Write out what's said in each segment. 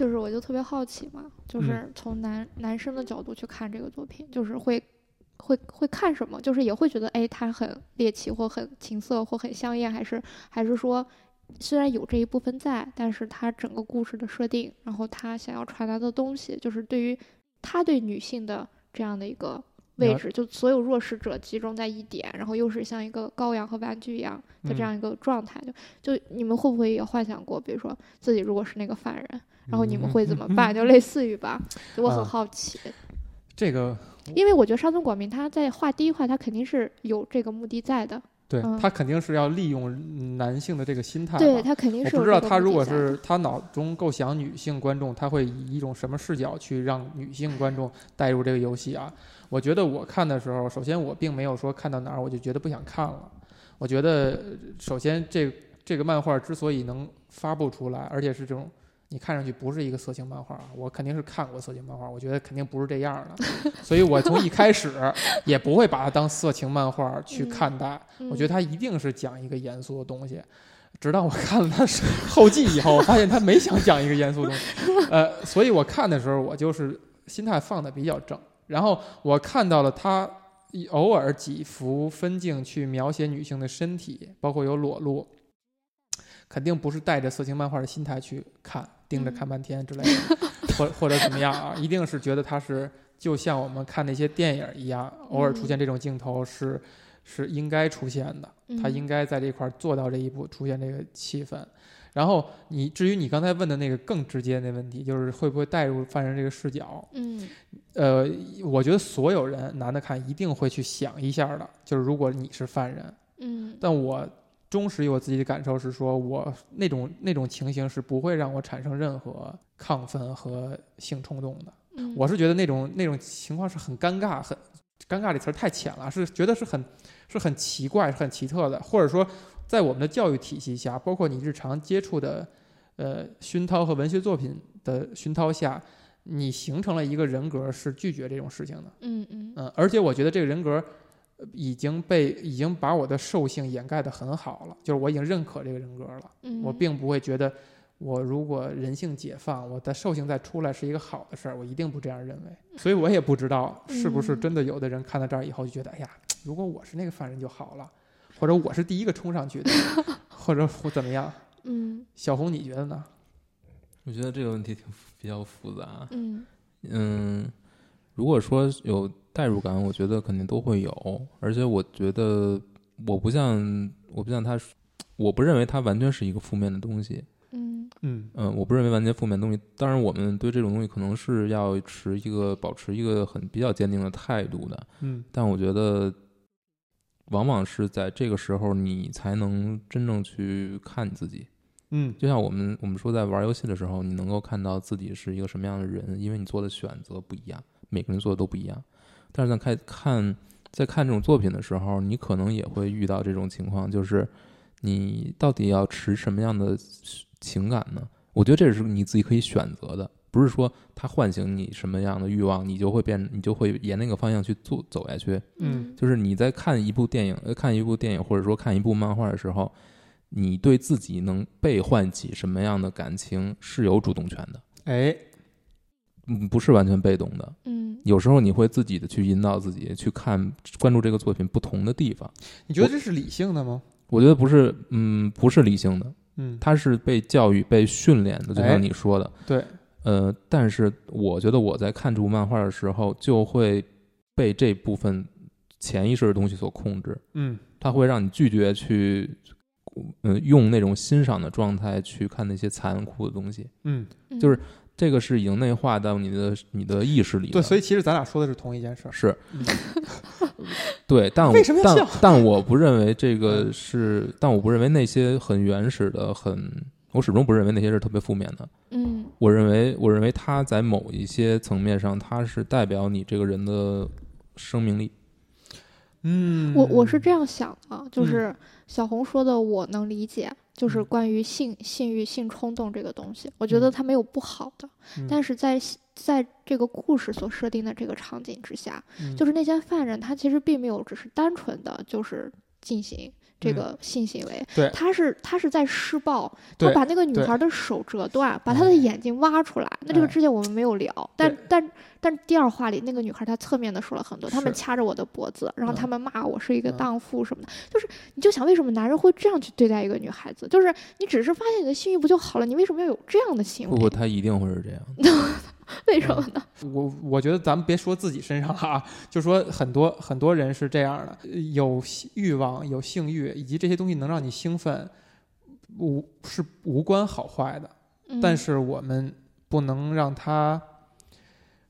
就是我就特别好奇嘛，就是从男男生的角度去看这个作品，就是会会会看什么？就是也会觉得哎，他很猎奇或很情色或很香艳，还是还是说虽然有这一部分在，但是他整个故事的设定，然后他想要传达的东西，就是对于他对女性的这样的一个。位置就所有弱势者集中在一点，然后又是像一个羔羊和玩具一样的这样一个状态，就就你们会不会也幻想过，比如说自己如果是那个犯人，然后你们会怎么办？就类似于吧，我很好奇。这个，因为我觉得沙村广明他在画第一画，他肯定是有这个目的在的。对他肯定是要利用男性的这个心态。对他肯定是。我不知道他如果是他脑中构想女性观众，他会以一种什么视角去让女性观众带入这个游戏啊？我觉得我看的时候，首先我并没有说看到哪儿我就觉得不想看了。我觉得首先这这个漫画之所以能发布出来，而且是这种你看上去不是一个色情漫画，我肯定是看过色情漫画，我觉得肯定不是这样的，所以我从一开始也不会把它当色情漫画去看待。我觉得它一定是讲一个严肃的东西。直到我看了它后记以后，我发现他没想讲一个严肃东西。呃，所以我看的时候，我就是心态放的比较正。然后我看到了他偶尔几幅分镜去描写女性的身体，包括有裸露，肯定不是带着色情漫画的心态去看，盯着看半天之类的，或或者怎么样啊？一定是觉得他是就像我们看那些电影一样，偶尔出现这种镜头是是应该出现的，他应该在这块做到这一步，出现这个气氛。然后你至于你刚才问的那个更直接的问题，就是会不会带入犯人这个视角？嗯，呃，我觉得所有人男的看一定会去想一下的，就是如果你是犯人，嗯，但我忠实于我自己的感受是说，我那种那种情形是不会让我产生任何亢奋和性冲动的。嗯我是觉得那种那种情况是很尴尬，很尴尬这词儿太浅了，是觉得是很是很奇怪、很奇特的，或者说。在我们的教育体系下，包括你日常接触的，呃，熏陶和文学作品的熏陶下，你形成了一个人格，是拒绝这种事情的。嗯嗯嗯，而且我觉得这个人格已经被已经把我的兽性掩盖的很好了，就是我已经认可这个人格了。嗯，我并不会觉得我如果人性解放，我的兽性再出来是一个好的事儿，我一定不这样认为。所以我也不知道是不是真的有的人看到这儿以后就觉得，哎呀，如果我是那个犯人就好了。或者我是第一个冲上去的，或者或怎么样？嗯，小红你觉得呢？我觉得这个问题挺比较复杂。嗯嗯，如果说有代入感，我觉得肯定都会有。而且我觉得我不像我不像他，我不认为它完全是一个负面的东西。嗯嗯嗯，我不认为完全负面的东西。当然，我们对这种东西可能是要持一个保持一个很比较坚定的态度的。嗯，但我觉得。往往是在这个时候，你才能真正去看你自己。嗯，就像我们我们说，在玩游戏的时候，你能够看到自己是一个什么样的人，因为你做的选择不一样，每个人做的都不一样。但是在看看在看这种作品的时候，你可能也会遇到这种情况，就是你到底要持什么样的情感呢？我觉得这是你自己可以选择的。不是说它唤醒你什么样的欲望，你就会变，你就会沿那个方向去做走下去。嗯，就是你在看一部电影，呃，看一部电影或者说看一部漫画的时候，你对自己能被唤起什么样的感情是有主动权的。哎，嗯，不是完全被动的。嗯，有时候你会自己的去引导自己去看、关注这个作品不同的地方。你觉得这是理性的吗？我觉得不是，嗯，不是理性的。嗯，它是被教育、被训练的，就像你说的。对。呃，但是我觉得我在看这部漫画的时候，就会被这部分潜意识的东西所控制。嗯，它会让你拒绝去，嗯，用那种欣赏的状态去看那些残酷的东西。嗯，就是这个是已经内化到你的你的意识里。对，所以其实咱俩说的是同一件事儿。是，对，但为什么但但我不认为这个是，但我不认为那些很原始的很。我始终不认为那些是特别负面的。嗯，我认为，我认为它在某一些层面上，它是代表你这个人的生命力。嗯，我我是这样想的，就是小红说的，我能理解，就是关于性、性欲、性冲动这个东西，我觉得它没有不好的，但是在在这个故事所设定的这个场景之下，就是那些犯人他其实并没有只是单纯的就是进行。这个性行为，对。他是他是在施暴，他把那个女对孩的手折断，把她的眼睛挖出来。那这个哎。之前我们没有聊，但但但第二话里那个女孩她侧面的说了很多，他们掐着我的脖子，然后嗯。他们骂我是一个嗯。荡妇什么的，就是你就想为什么男人会这样去对待一个女孩子？就是你只是发现你的性欲不就好了，你为什么要有这样的行为？不不，他一定会是这样。为什么呢？我我觉得咱们别说自己身上了啊，就说很多很多人是这样的，呃有欲望、有性欲，以及这些东西能让你兴奋，无是无关好坏的。但嗯是我们不能让它，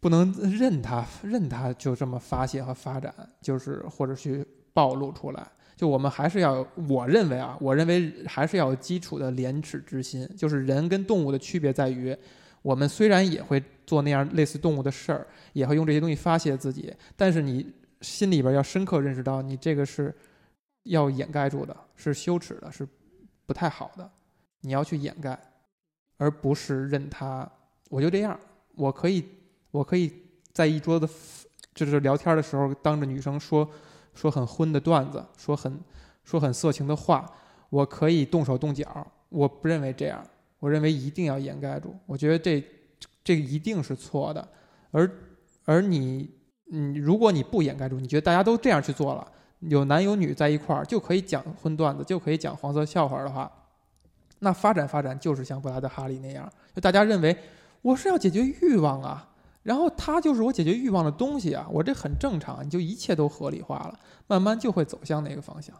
不能任它任它就这么发泄和发展，就是或者去暴露出来。就我们还是要，我认为啊，我认为还是要有基础的廉耻之心。就是人跟动物的区别在于，我们虽然也会做那样类似动物的事儿，也会用这些东西发泄自己，但是你心里边要深刻认识到，你这个是要掩盖住的，是羞耻的，是不太好的，你要去掩盖。而不是任他，我就这样，我可以，我可以在一桌子就是聊天的时候，当着女生说说很荤的段子，说很说很色情的话，我可以动手动脚，我不认为这样，我认为一定要掩盖住，我觉得这这个一定是错的，而而你，嗯，如果你不掩盖住，你觉得大家都这样去做了，有男有女在一块儿就可以讲荤段子，就可以讲黄色笑话的话。那发展发展就是像布拉德哈利那样，就大家认为我是要解决欲望啊，然后他就是我解决欲望的东西啊，我这很正常，你就一切都合理化了，慢慢就会走向那个方向，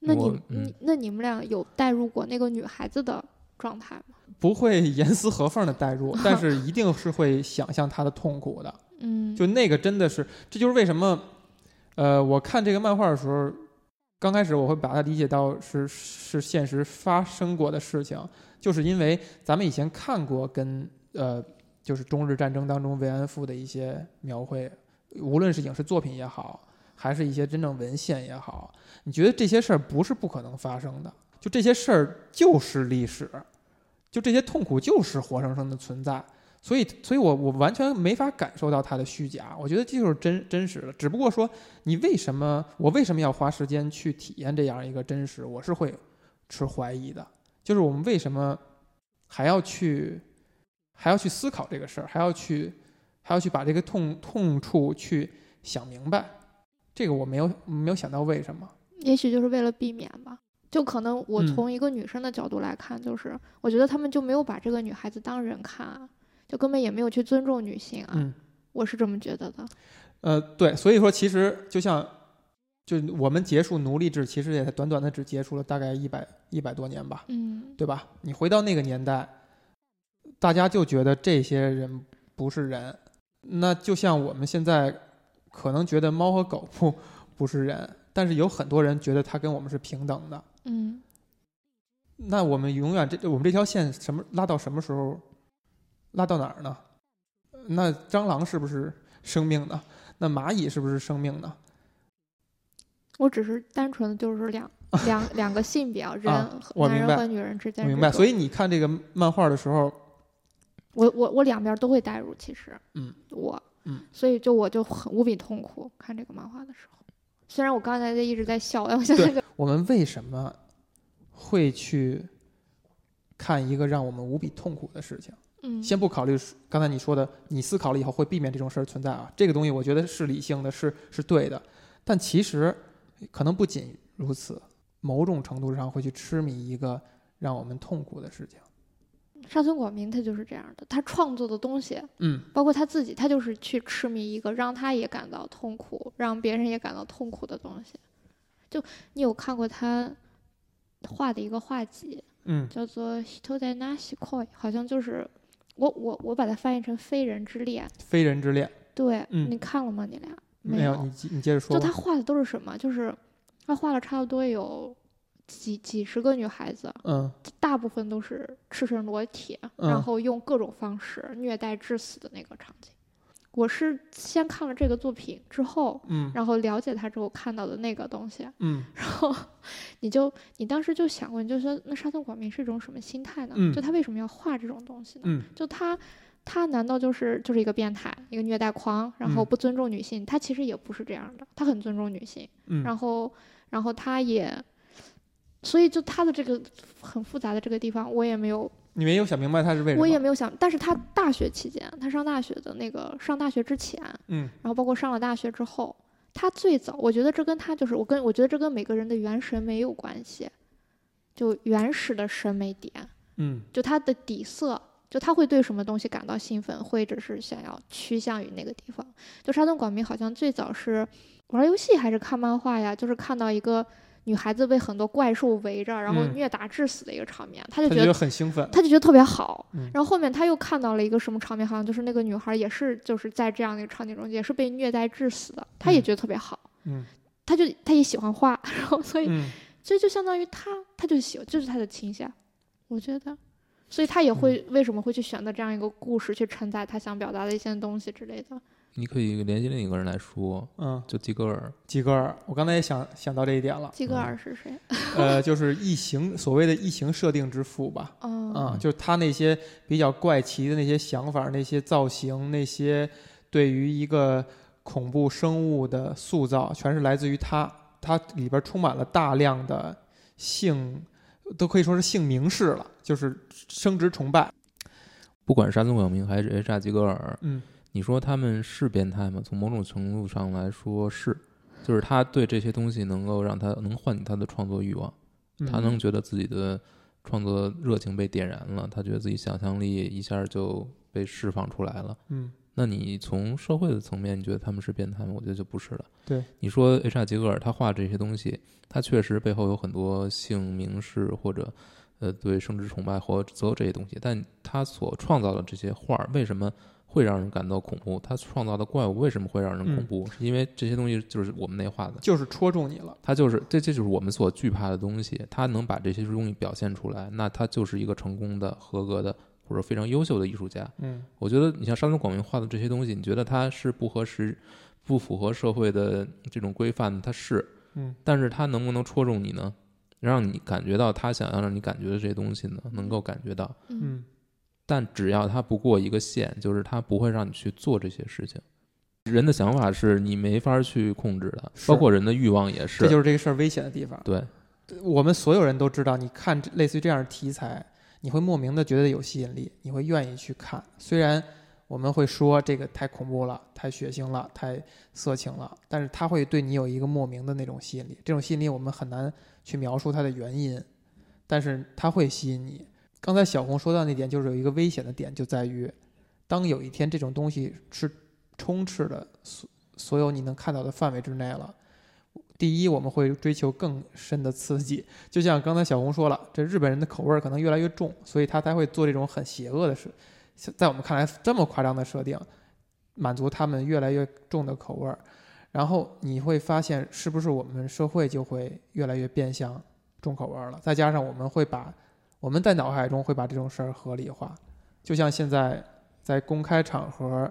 那你嗯你那你们俩有带入过那个女孩子的状态吗？不会严丝合缝的代入，但是一定是会想象他的痛苦的。嗯，就那个真的是，这就是为什么，呃，我看这个漫画的时候，刚开始我会把它理解到是是现实发生过的事情，就是因为咱们以前看过跟呃，就是中日战争当中慰安妇的一些描绘，无论是影视作品也好，还是一些真正文献也好，你觉得这些事儿不是不可能发生的，这些事儿就是历史，就这些痛苦就是活生生的存在。所以，所以我我完全没法感受到它的虚假，我觉得这就是真真实的。只不过说，你为什么我为什么要花时间去体验这样一个真实？我是会持怀疑的。就是我们为什么还要去还要去思考这个事儿，还要去还要去把这个痛痛处去想明白？这个我没有没有想到为什么。也许就是为了避免吧。就可能我嗯从一个女生的角度来看，就是、我觉得他们就没有把这个女孩子当人看啊，就根本也没有去尊重女性啊。嗯，我是这么觉得的。呃，对，所以说其实就像，就我们结束奴隶制，其实也短短的只结束了大概一百一百多年吧，嗯，对吧？你回到那个年代，大家就觉得这些人不是人，那就像我们现在可能觉得猫和狗不 不是人，但是有很多人觉得它跟我们是平等的。嗯，那我们永远这我们这条线什么拉到什么时候，拉到哪儿呢？那蟑螂是不是生命呢？那蚂蚁是不是生命呢？我只是单纯的就是两 两两个性别啊，人和我明白男人和女人之间明白。所以你看这个漫画的时候，我我我两边都会带入，其实，嗯，我，嗯，所以就我就很无比痛苦看这个漫画的时候。虽然我刚才在一直在笑，但我现在就我们为什么会去看一个让我们无比痛苦的事情？嗯，先不考虑刚才你说的，你思考了以后会避免这种事儿存在啊，这个东西我觉得是理性的，是是对的。但其实可能不仅如此，某种程度上会去痴迷一个让我们痛苦的事情。上村广明他就是这样的，他创作的东西，嗯，包括他自己，他就是去痴迷一个让他也感到痛苦，让别人也感到痛苦的东西。就你有看过他画的一个画集，嗯叫做《Hito de Nashi Koi 好像就是我我我把它翻译成《非人之恋》。非人之恋对，嗯你看了吗？你俩没有？你接你接着说。就他画的都是什么？就是他画了差不多有几几十个女孩子，嗯大部分都是赤身裸体，嗯然后用各种方式虐待致死的那个场景。我是先看了这个作品之后，嗯然后了解他之后看到的那个东西，嗯然后你就你当时就想过，你就说那沙村广明是一种什么心态呢？嗯就他为什么要画这种东西呢？嗯就他，他难道就是就是一个变态，一个虐待狂，然后嗯不尊重女性？他其实也不是这样的，他很尊重女性，嗯，然后然后他也所以就他的这个很复杂的这个地方，我也没有，你没有想明白他是为什么？我也没有想。但是他大学期间，他上大学的那个上大学之前，嗯然后包括上了大学之后，他最早，我觉得这跟他就是我跟我觉得这跟每个人的原审美有关系，就原始的审美点，嗯就他的底色，就他会对什么东西感到兴奋，或者是想要趋向于那个地方。就沙东广明好像最早是玩游戏还是看漫画呀，就是看到一个女孩子被很多怪兽围着，然后嗯虐打致死的一个场面，他就觉得很兴奋。他就觉得特别好。嗯然后后面他又看到了一个什么场面，好像就是那个女孩也是就是在这样的一个场景中也是被虐待致死的，他也嗯觉得特别好。嗯他就他也喜欢画，然后所以、嗯所以就相当于他他就喜就是他的倾向，我觉得，所以他也会、为什么会去选择这样一个故事去承载他想表达的一些东西之类的。你可以联系另一个人来说，嗯，就基格尔，吉格尔，我刚才也想想到这一点了。基格尔是谁？呃，就是异形所谓的异形设定之父吧。哦，啊、就是他那些比较怪奇的那些想法、那些造型、那些对于一个恐怖生物的塑造，全是来自于他。他里边充满了大量的性，都可以说是性凝视了，就是生殖崇拜。不管是山村广明还是 H.R. 基格尔，嗯你说他们是变态吗？从某种程度上来说是，就是他对这些东西能够让他能唤起他的创作欲望，嗯他能觉得自己的创作热情被点燃了，他觉得自己想象力一下就被释放出来了。嗯那你从社会的层面，你觉得他们是变态吗？我觉得就不是了。对，你说 H.R. 杰格尔他画这些东西，他确实背后有很多性凝视或者呃对生殖崇拜或所有这些东西，但他所创造的这些画儿为什么会让人感到恐怖？他创造的怪物为什么会让人恐怖？是因为这些东西就是我们内化的。就是戳中你了。他就是这，这就是我们所惧怕的东西。他能把这些东西表现出来，那他就是一个成功的、合格的或者非常优秀的艺术家。嗯我觉得你像山东广明画的这些东西，你觉得他是不合时、不符合社会的这种规范的，它是，嗯但是他能不能戳中你呢？让你感觉到他想要让你感觉的这些东西呢，能够感觉到。嗯嗯但只要它不过一个线，就是它不会让你去做这些事情。人的想法是你没法去控制的，包括人的欲望也是。这就是这个事儿危险的地方。对，我们所有人都知道，你看类似于这样的题材，你会莫名的觉得有吸引力，你会愿意去看。虽然我们会说这个太恐怖了、太血腥了、太色情了，但是它会对你有一个莫名的那种吸引力。这种吸引力我们很难去描述它的原因，但是它会吸引你。刚才小红说到那点，就是有一个危险的点，就在于当有一天这种东西是充斥的所所有你能看到的范围之内了。第一，我们会追求更深的刺激，就像刚才小红说了，这日本人的口味儿可能越来越重，所以他才会做这种很邪恶的事，在我们看来这么夸张的设定，满足他们越来越重的口味儿。然后你会发现，是不是我们社会就会越来越变相重口味了？再加上我们会把我们在脑海中会把这种事儿合理化，就像现在在公开场合，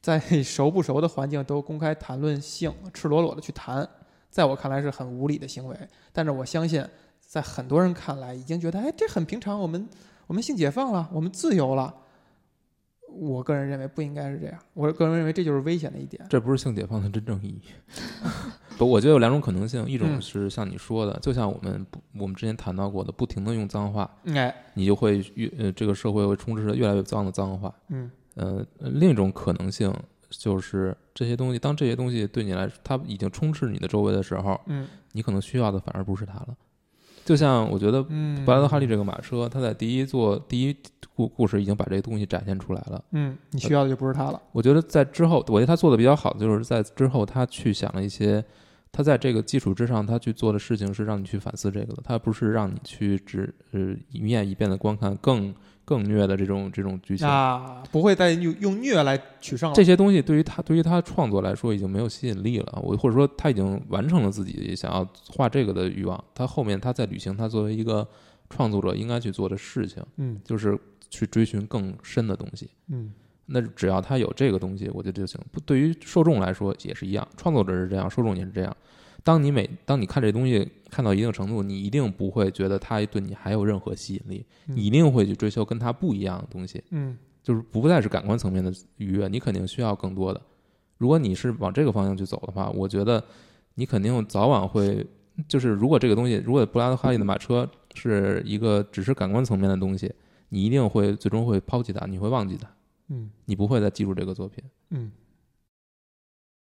在 熟不熟的环境都公开谈论性，赤裸裸的去谈，在我看来是很无理的行为。但是我相信，在很多人看来，已经觉得哎，这很平常，我们我们性解放了，我们自由了。我个人认为不应该是这样，我个人认为这就是危险的一点。这不是性解放的真正意义。不，我觉得有两种可能性，一种嗯是像你说的，就像我们不我们之前谈到过的，不停的用脏话，哎，你就会越呃这个社会会充斥着越来越脏的脏话。嗯呃，另一种可能性就是这些东西，当这些东西对你来说，它已经充斥你的周围的时候，嗯你可能需要的反而不是它了。就像我觉得嗯，布莱德哈利这个马车，他在第一座第一故故事已经把这个东西展现出来了。嗯，你需要的就不是它了。我觉得在之后，我觉得他做的比较好的就是在之后，他去想了一些，他在这个基础之上，他去做的事情是让你去反思这个的，他不是让你去只呃一遍一遍的观看更更虐的这种这种剧情。啊，不会再用用虐来取胜了。这些东西对于他对于他创作来说已经没有吸引力了，我或者说他已经完成了自己想要画这个的欲望，他后面他在履行他作为一个创作者应该去做的事情，嗯就是去追寻更深的东西。嗯那只要他有这个东西，我觉得就行。对于受众来说也是一样，创作者是这样，受众也是这样。当你每当你看这东西看到一定程度，你一定不会觉得它对你还有任何吸引力，你一定会去追求跟它不一样的东西。嗯，就是不再是感官层面的愉悦，你肯定需要更多的。如果你是往这个方向去走的话，我觉得你肯定早晚会就是，如果这个东西，如果布拉德·哈利的马车是一个只是感官层面的东西，你一定会最终会抛弃它，你会忘记它。嗯。你不会再记住这个作品。嗯。